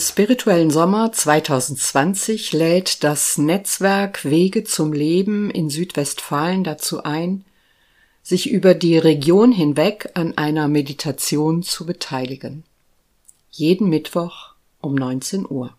spirituellen Sommer 2020 lädt das Netzwerk Wege zum Leben in Südwestfalen dazu ein, sich über die Region hinweg an einer Meditation zu beteiligen. Jeden Mittwoch um 19 Uhr.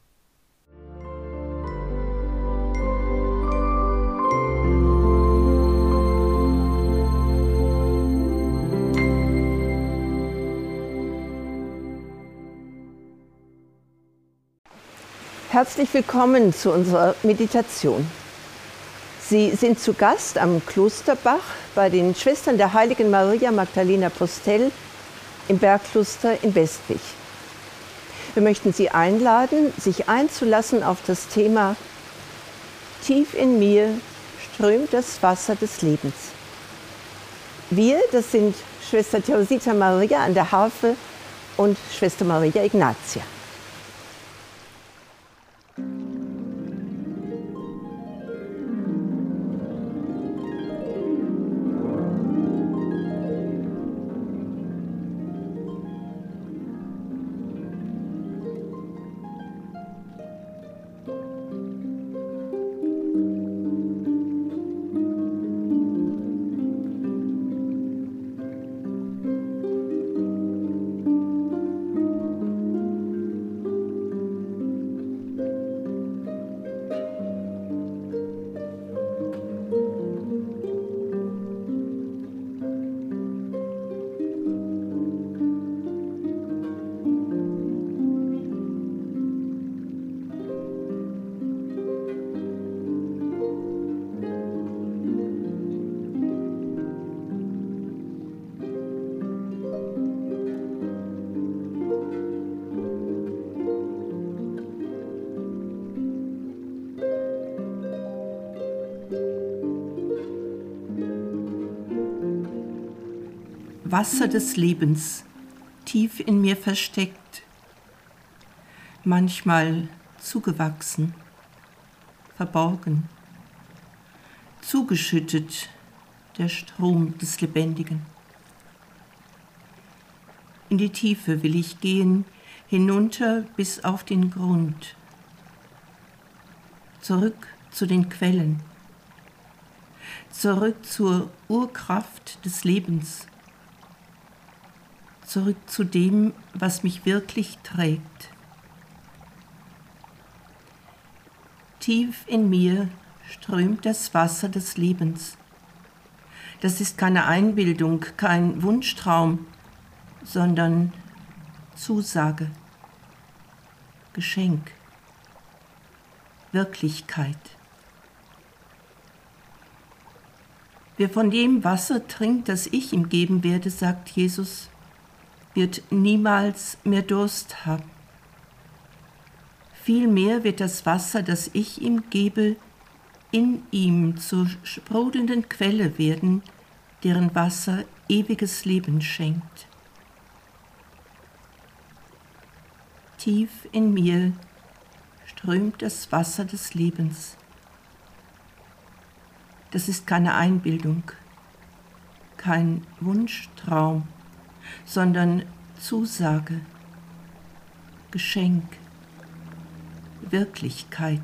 Herzlich willkommen zu unserer Meditation. Sie sind zu Gast am Klosterbach bei den Schwestern der heiligen Maria Magdalena Postel im Bergkloster in Westwig. Wir möchten Sie einladen, sich einzulassen auf das Thema Tief in mir strömt das Wasser des Lebens. Wir, das sind Schwester Theosita Maria an der Harfe und Schwester Maria Ignatia. Wasser des Lebens tief in mir versteckt, manchmal zugewachsen, verborgen, zugeschüttet der Strom des Lebendigen. In die Tiefe will ich gehen, hinunter bis auf den Grund, zurück zu den Quellen, zurück zur Urkraft des Lebens zurück zu dem, was mich wirklich trägt. Tief in mir strömt das Wasser des Lebens. Das ist keine Einbildung, kein Wunschtraum, sondern Zusage, Geschenk, Wirklichkeit. Wer von dem Wasser trinkt, das ich ihm geben werde, sagt Jesus, wird niemals mehr Durst haben. Vielmehr wird das Wasser, das ich ihm gebe, in ihm zur sprudelnden Quelle werden, deren Wasser ewiges Leben schenkt. Tief in mir strömt das Wasser des Lebens. Das ist keine Einbildung, kein Wunschtraum sondern Zusage, Geschenk, Wirklichkeit.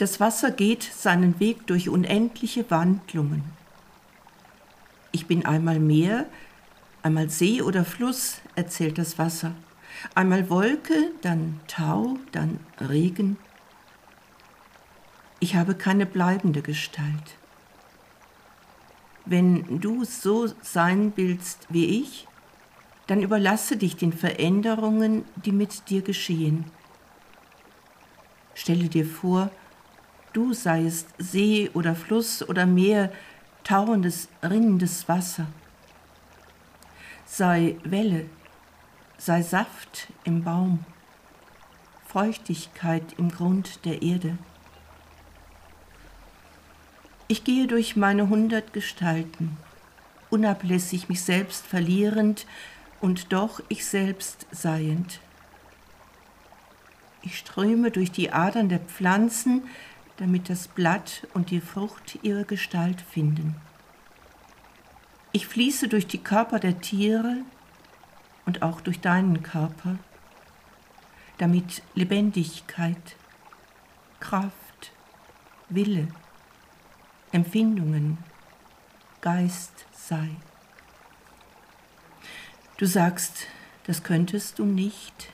Das Wasser geht seinen Weg durch unendliche Wandlungen. Ich bin einmal Meer, einmal See oder Fluss, erzählt das Wasser. Einmal Wolke, dann Tau, dann Regen. Ich habe keine bleibende Gestalt. Wenn du so sein willst wie ich, dann überlasse dich den Veränderungen, die mit dir geschehen. Stelle dir vor, du seiest See oder Fluss oder Meer, tauendes, rinnendes Wasser. Sei Welle, sei Saft im Baum, Feuchtigkeit im Grund der Erde. Ich gehe durch meine hundert Gestalten, unablässig mich selbst verlierend und doch ich selbst seiend. Ich ströme durch die Adern der Pflanzen, damit das Blatt und die Frucht ihre Gestalt finden. Ich fließe durch die Körper der Tiere und auch durch deinen Körper, damit Lebendigkeit, Kraft, Wille, Empfindungen, Geist sei. Du sagst, das könntest du nicht,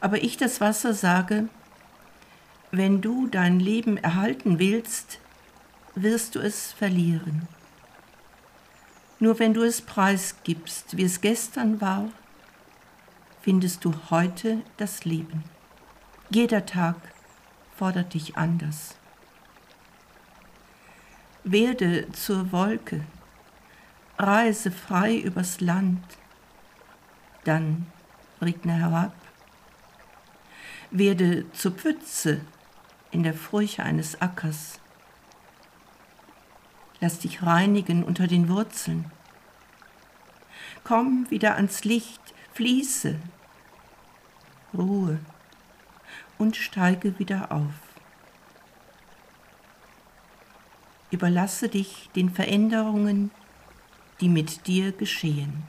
aber ich das Wasser sage, wenn du dein Leben erhalten willst, wirst du es verlieren. Nur wenn du es preisgibst, wie es gestern war, findest du heute das Leben. Jeder Tag fordert dich anders. Werde zur Wolke, reise frei übers Land, dann regne herab. Werde zur Pfütze in der Furche eines Ackers. Lass dich reinigen unter den Wurzeln. Komm wieder ans Licht, fließe, Ruhe und steige wieder auf. Überlasse dich den Veränderungen, die mit dir geschehen.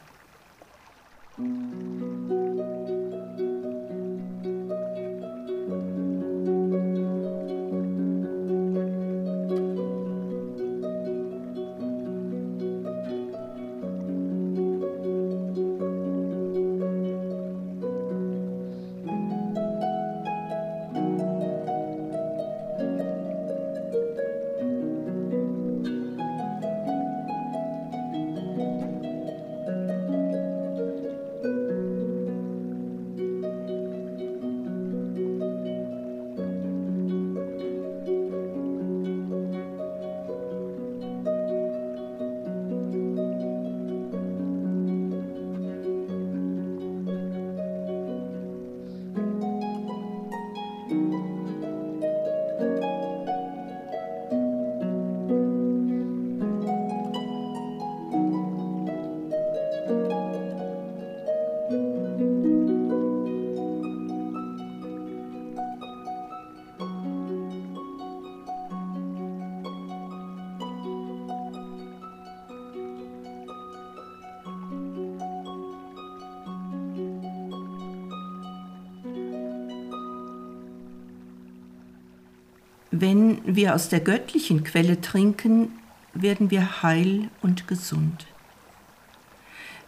Wenn wir aus der göttlichen Quelle trinken, werden wir heil und gesund.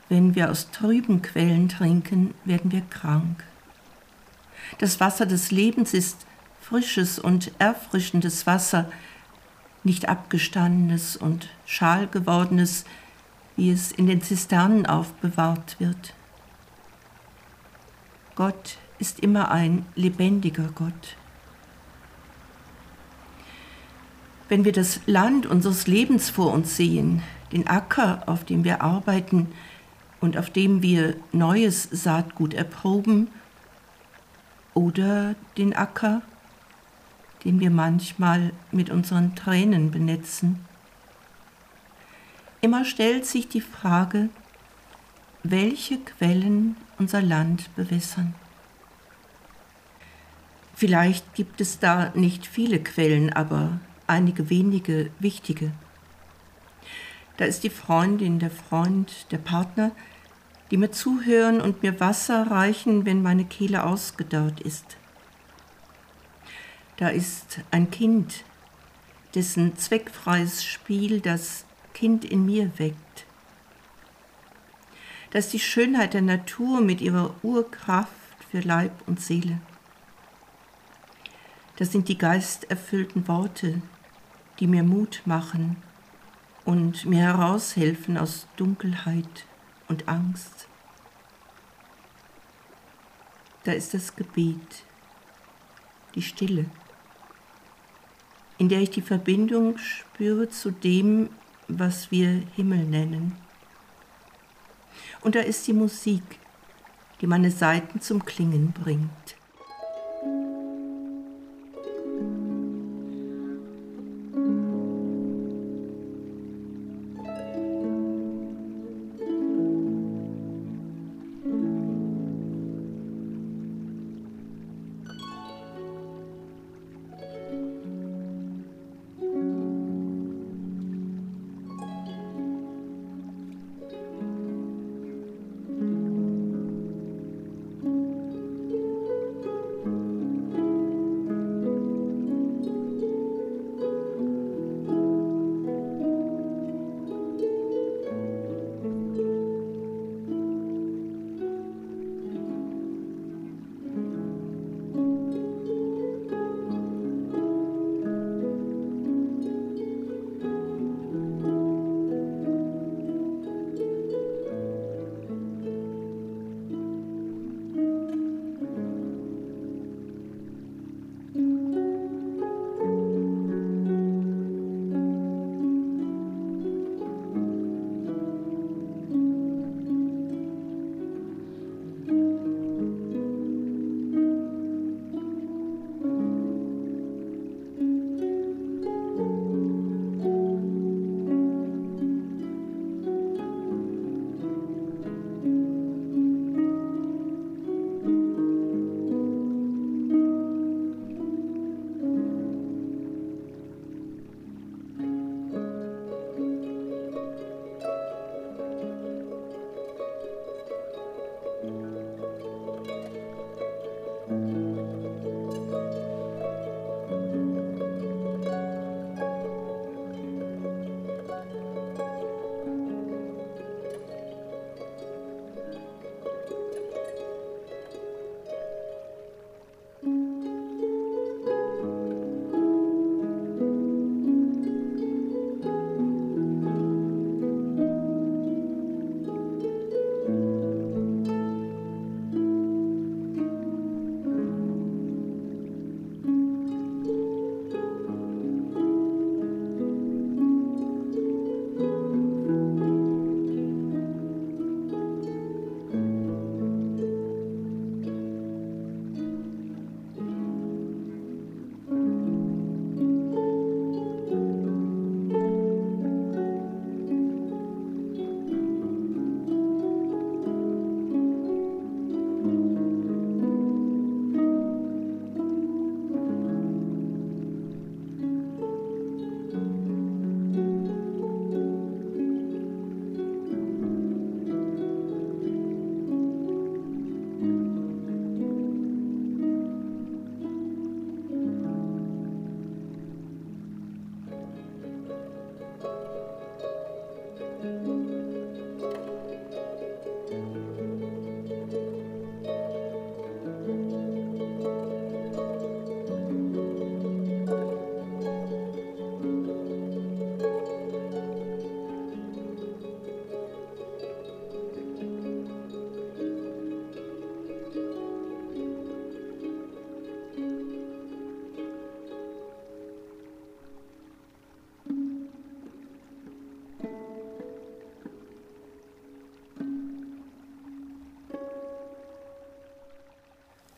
Wenn wir aus trüben Quellen trinken, werden wir krank. Das Wasser des Lebens ist frisches und erfrischendes Wasser, nicht abgestandenes und schalgewordenes, wie es in den Zisternen aufbewahrt wird. Gott ist immer ein lebendiger Gott. Wenn wir das Land unseres Lebens vor uns sehen, den Acker, auf dem wir arbeiten und auf dem wir neues Saatgut erproben, oder den Acker, den wir manchmal mit unseren Tränen benetzen, immer stellt sich die Frage, welche Quellen unser Land bewässern. Vielleicht gibt es da nicht viele Quellen, aber einige wenige wichtige. Da ist die Freundin, der Freund, der Partner, die mir zuhören und mir Wasser reichen, wenn meine Kehle ausgedörrt ist. Da ist ein Kind, dessen zweckfreies Spiel das Kind in mir weckt. Das ist die Schönheit der Natur mit ihrer Urkraft für Leib und Seele. Das sind die geisterfüllten Worte, die mir Mut machen und mir heraushelfen aus Dunkelheit und Angst. Da ist das Gebet, die Stille, in der ich die Verbindung spüre zu dem, was wir Himmel nennen. Und da ist die Musik, die meine Saiten zum Klingen bringt.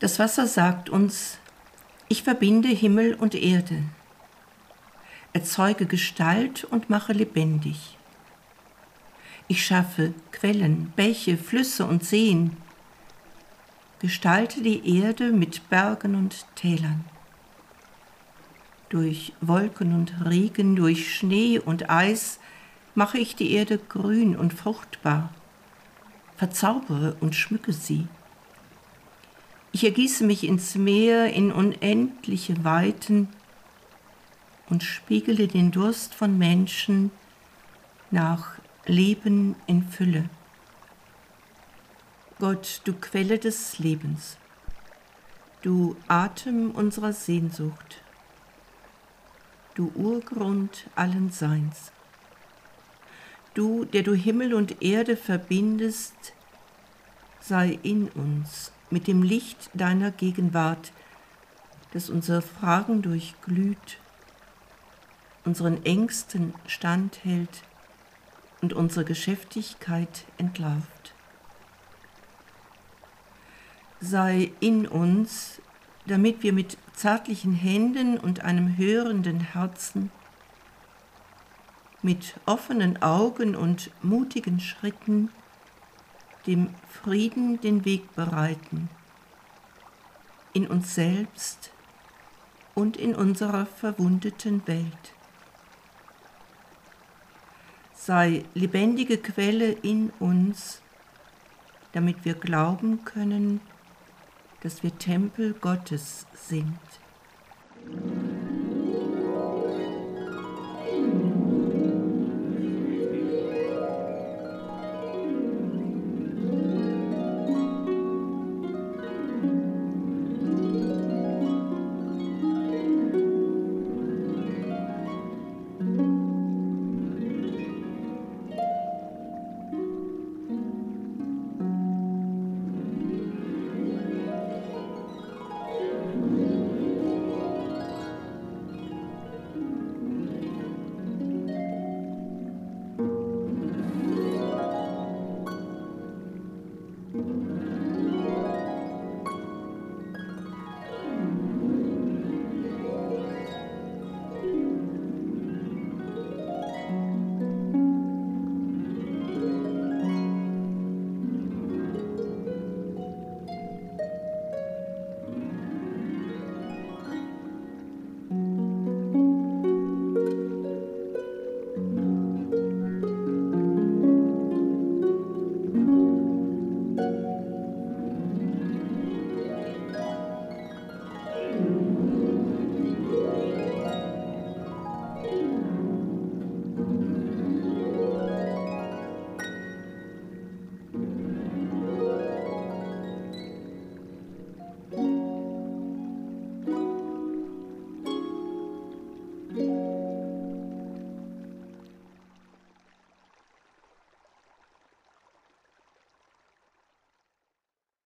Das Wasser sagt uns, ich verbinde Himmel und Erde, erzeuge Gestalt und mache lebendig. Ich schaffe Quellen, Bäche, Flüsse und Seen, gestalte die Erde mit Bergen und Tälern. Durch Wolken und Regen, durch Schnee und Eis mache ich die Erde grün und fruchtbar, verzaubere und schmücke sie. Ich ergieße mich ins Meer, in unendliche Weiten und spiegele den Durst von Menschen nach Leben in Fülle. Gott, du Quelle des Lebens, du Atem unserer Sehnsucht, du Urgrund allen Seins, du, der du Himmel und Erde verbindest, sei in uns mit dem Licht deiner Gegenwart, das unsere Fragen durchglüht, unseren Ängsten standhält und unsere Geschäftigkeit entlarvt. Sei in uns, damit wir mit zärtlichen Händen und einem hörenden Herzen, mit offenen Augen und mutigen Schritten dem Frieden den Weg bereiten, in uns selbst und in unserer verwundeten Welt. Sei lebendige Quelle in uns, damit wir glauben können, dass wir Tempel Gottes sind.